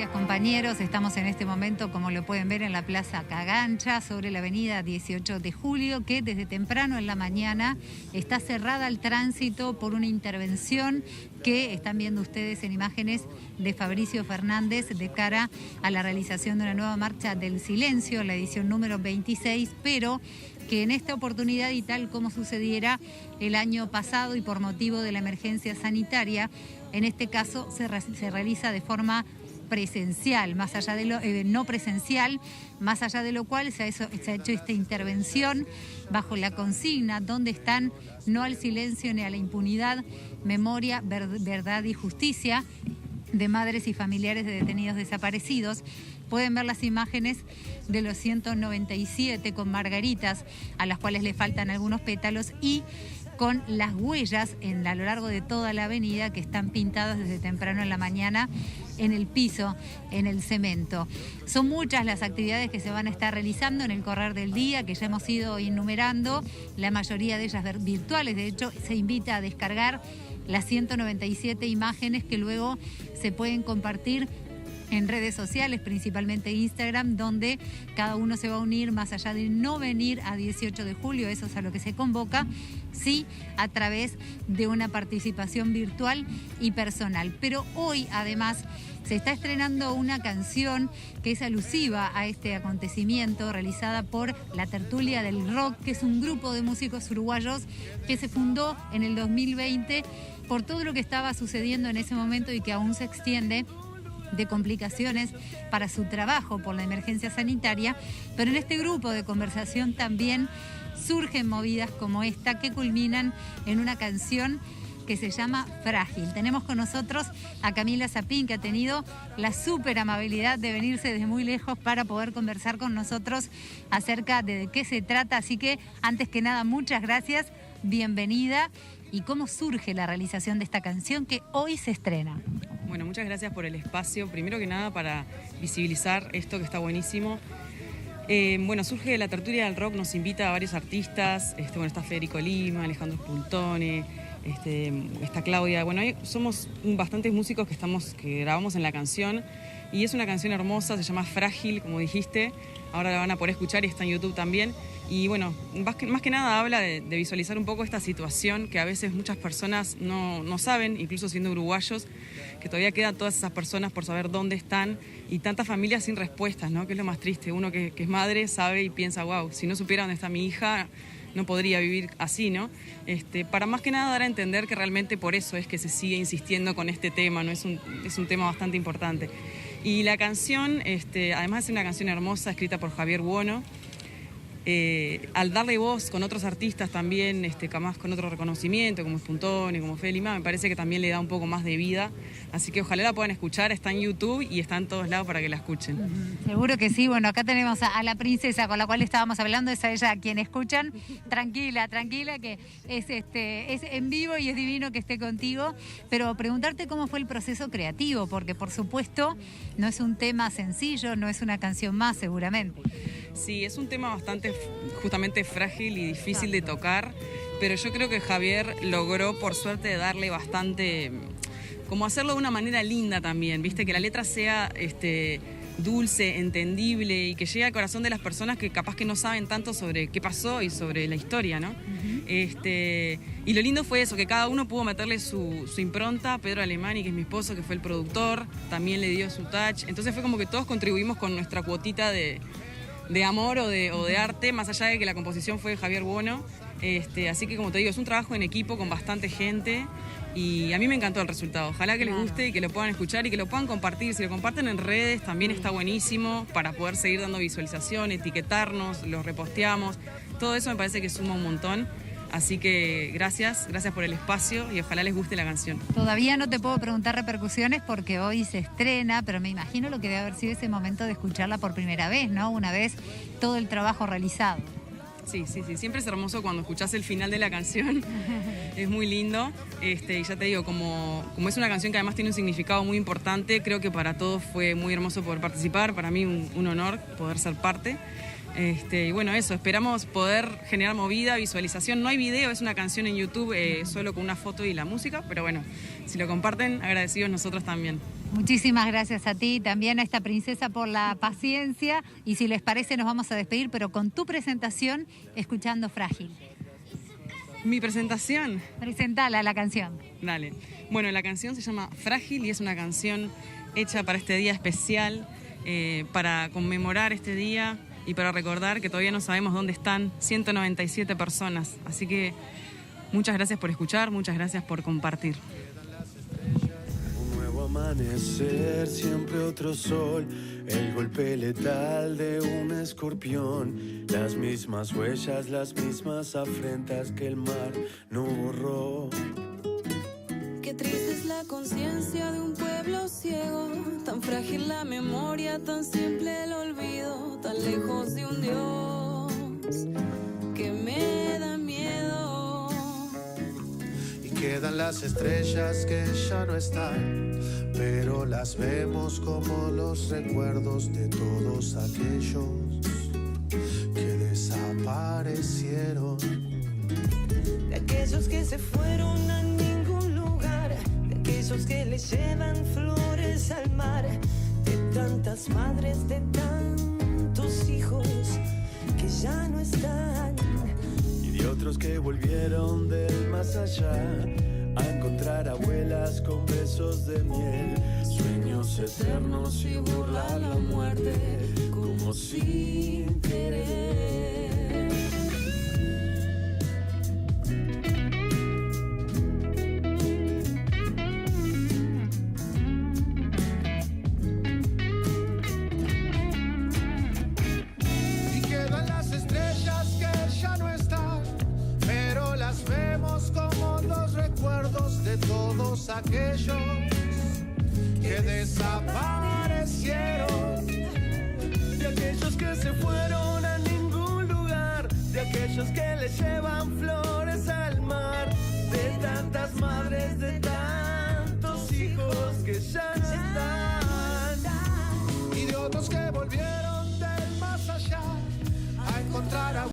Gracias compañeros, estamos en este momento como lo pueden ver en la Plaza Cagancha sobre la avenida 18 de julio que desde temprano en la mañana está cerrada al tránsito por una intervención que están viendo ustedes en imágenes de Fabricio Fernández de cara a la realización de una nueva marcha del silencio, la edición número 26, pero que en esta oportunidad y tal como sucediera el año pasado y por motivo de la emergencia sanitaria, en este caso se, se realiza de forma presencial, más allá de lo eh, no presencial, más allá de lo cual se ha, hecho esta intervención bajo la consigna donde están no al silencio ni a la impunidad, memoria, ver, verdad y justicia de madres y familiares de detenidos desaparecidos. Pueden ver las imágenes de los 197 con margaritas, a las cuales le faltan algunos pétalos, y con las huellas en, a lo largo de toda la avenida que están pintadas desde temprano en la mañana en el piso, en el cemento. Son muchas las actividades que se van a estar realizando en el correr del día, que ya hemos ido enumerando, la mayoría de ellas virtuales. De hecho, se invita a descargar las 197 imágenes que luego se pueden compartir en redes sociales, principalmente Instagram, donde cada uno se va a unir más allá de no venir a 18 de julio, eso es a lo que se convoca, sí a través de una participación virtual y personal. Pero hoy además se está estrenando una canción que es alusiva a este acontecimiento realizada por La Tertulia del Rock, que es un grupo de músicos uruguayos que se fundó en el 2020 por todo lo que estaba sucediendo en ese momento y que aún se extiende de complicaciones para su trabajo por la emergencia sanitaria, pero en este grupo de conversación también surgen movidas como esta que culminan en una canción que se llama Frágil. Tenemos con nosotros a Camila Zapín, que ha tenido la súper amabilidad de venirse desde muy lejos para poder conversar con nosotros acerca de, de qué se trata. Así que, antes que nada, muchas gracias, bienvenida. ¿Y cómo surge la realización de esta canción que hoy se estrena? Bueno, muchas gracias por el espacio. Primero que nada para visibilizar esto que está buenísimo. Eh, bueno, surge la tertulia del rock, nos invita a varios artistas. Este, bueno, está Federico Lima, Alejandro Spuntone, este, está Claudia. Bueno, somos bastantes músicos que, estamos, que grabamos en la canción. Y es una canción hermosa, se llama Frágil, como dijiste. Ahora la van a poder escuchar y está en YouTube también. Y bueno, más que, más que nada habla de, de, visualizar un poco esta situación que a veces muchas personas no, no, saben, incluso siendo uruguayos, que todavía quedan todas esas personas por saber dónde están y tantas familias sin respuestas, ¿no? Que es lo más triste. Uno que, que es madre sabe y piensa, wow, si no supiera dónde está mi hija, no podría vivir así, ¿no? Este, para más que nada dar a entender que realmente por eso es que se sigue insistiendo con este tema, ¿no? Es un, es un tema bastante importante. Y la canción, este, además es una canción hermosa, escrita por Javier Buono, eh, al darle voz con otros artistas también, este, más con otro reconocimiento, como Spuntoni, como Felima, me parece que también le da un poco más de vida. Así que ojalá la puedan escuchar, está en YouTube y está en todos lados para que la escuchen. Uh -huh. Seguro que sí, bueno, acá tenemos a, a, la princesa con la cual estábamos hablando, es a ella a quien escuchan. Tranquila, tranquila, que es, este, es en vivo y es divino que esté contigo. Pero preguntarte cómo fue el proceso creativo, porque por supuesto no es un tema sencillo, no es una canción más seguramente. Sí, es un tema bastante justamente frágil y difícil de tocar, pero yo creo que Javier logró por suerte darle bastante, como hacerlo de una manera linda también, viste, que la letra sea este, dulce, entendible y que llegue al corazón de las personas que capaz que no saben tanto sobre qué pasó y sobre la historia, ¿no? Uh -huh. este, y lo lindo fue eso, que cada uno pudo meterle su, su, impronta, Pedro Alemani, que es mi esposo, que fue el productor, también le dio su touch, entonces fue como que todos contribuimos con nuestra cuotita de de amor o de, o de, arte, más allá de que la composición fue de Javier Bono. Este, así que como te digo, es un trabajo en equipo con bastante gente y a mí me encantó el resultado. Ojalá que les guste y que lo puedan escuchar y que lo puedan compartir. Si lo comparten en redes también está buenísimo para poder seguir dando visualización, etiquetarnos, los reposteamos. Todo eso me parece que suma un montón. Así que gracias, gracias por el espacio y ojalá les guste la canción. Todavía no te puedo preguntar repercusiones porque hoy se estrena, pero me imagino lo que debe haber sido ese momento de escucharla por primera vez, ¿no? Una vez todo el trabajo realizado. Sí, sí, sí. Siempre es hermoso cuando escuchás el final de la canción. es muy lindo. Este, y ya te digo, como, como es una canción que además tiene un significado muy importante, creo que para todos fue muy hermoso poder participar. Para mí un, un honor poder ser parte. Este, y bueno, eso, esperamos poder generar movida, visualización. No hay video, es una canción en YouTube eh, solo con una foto y la música, pero bueno, si lo comparten, agradecidos nosotros también. Muchísimas gracias a ti, también a esta princesa por la paciencia y si les parece nos vamos a despedir, pero con tu presentación escuchando Frágil. Mi presentación. Presentala la canción. Dale. Bueno, la canción se llama Frágil y es una canción hecha para este día especial, eh, para conmemorar este día y para recordar que todavía no sabemos dónde están 197 personas. Así que muchas gracias por escuchar, muchas gracias por compartir. Amanecer, siempre otro sol, el golpe letal de un escorpión, las mismas huellas, las mismas afrentas que el mar no borró. Qué triste es la conciencia de un pueblo ciego, tan frágil la memoria, tan simple el olvido, tan lejos de un Dios las estrellas que ya no están, pero las vemos como los recuerdos de todos aquellos que desaparecieron. De aquellos que se fueron a ningún lugar, de aquellos que le llevan flores al mar, de tantas madres, de tantos hijos que ya no están. Y de otros que volvieron del más allá de miel, sueños eternos y burlar la muerte como sin querer. Todos aquellos que desaparecieron, de aquellos que se fueron a ningún lugar, de aquellos que le llevan flores al mar, de tantas madres, de tantos hijos que ya no están. Y de otros que volvieron del más allá a encontrar a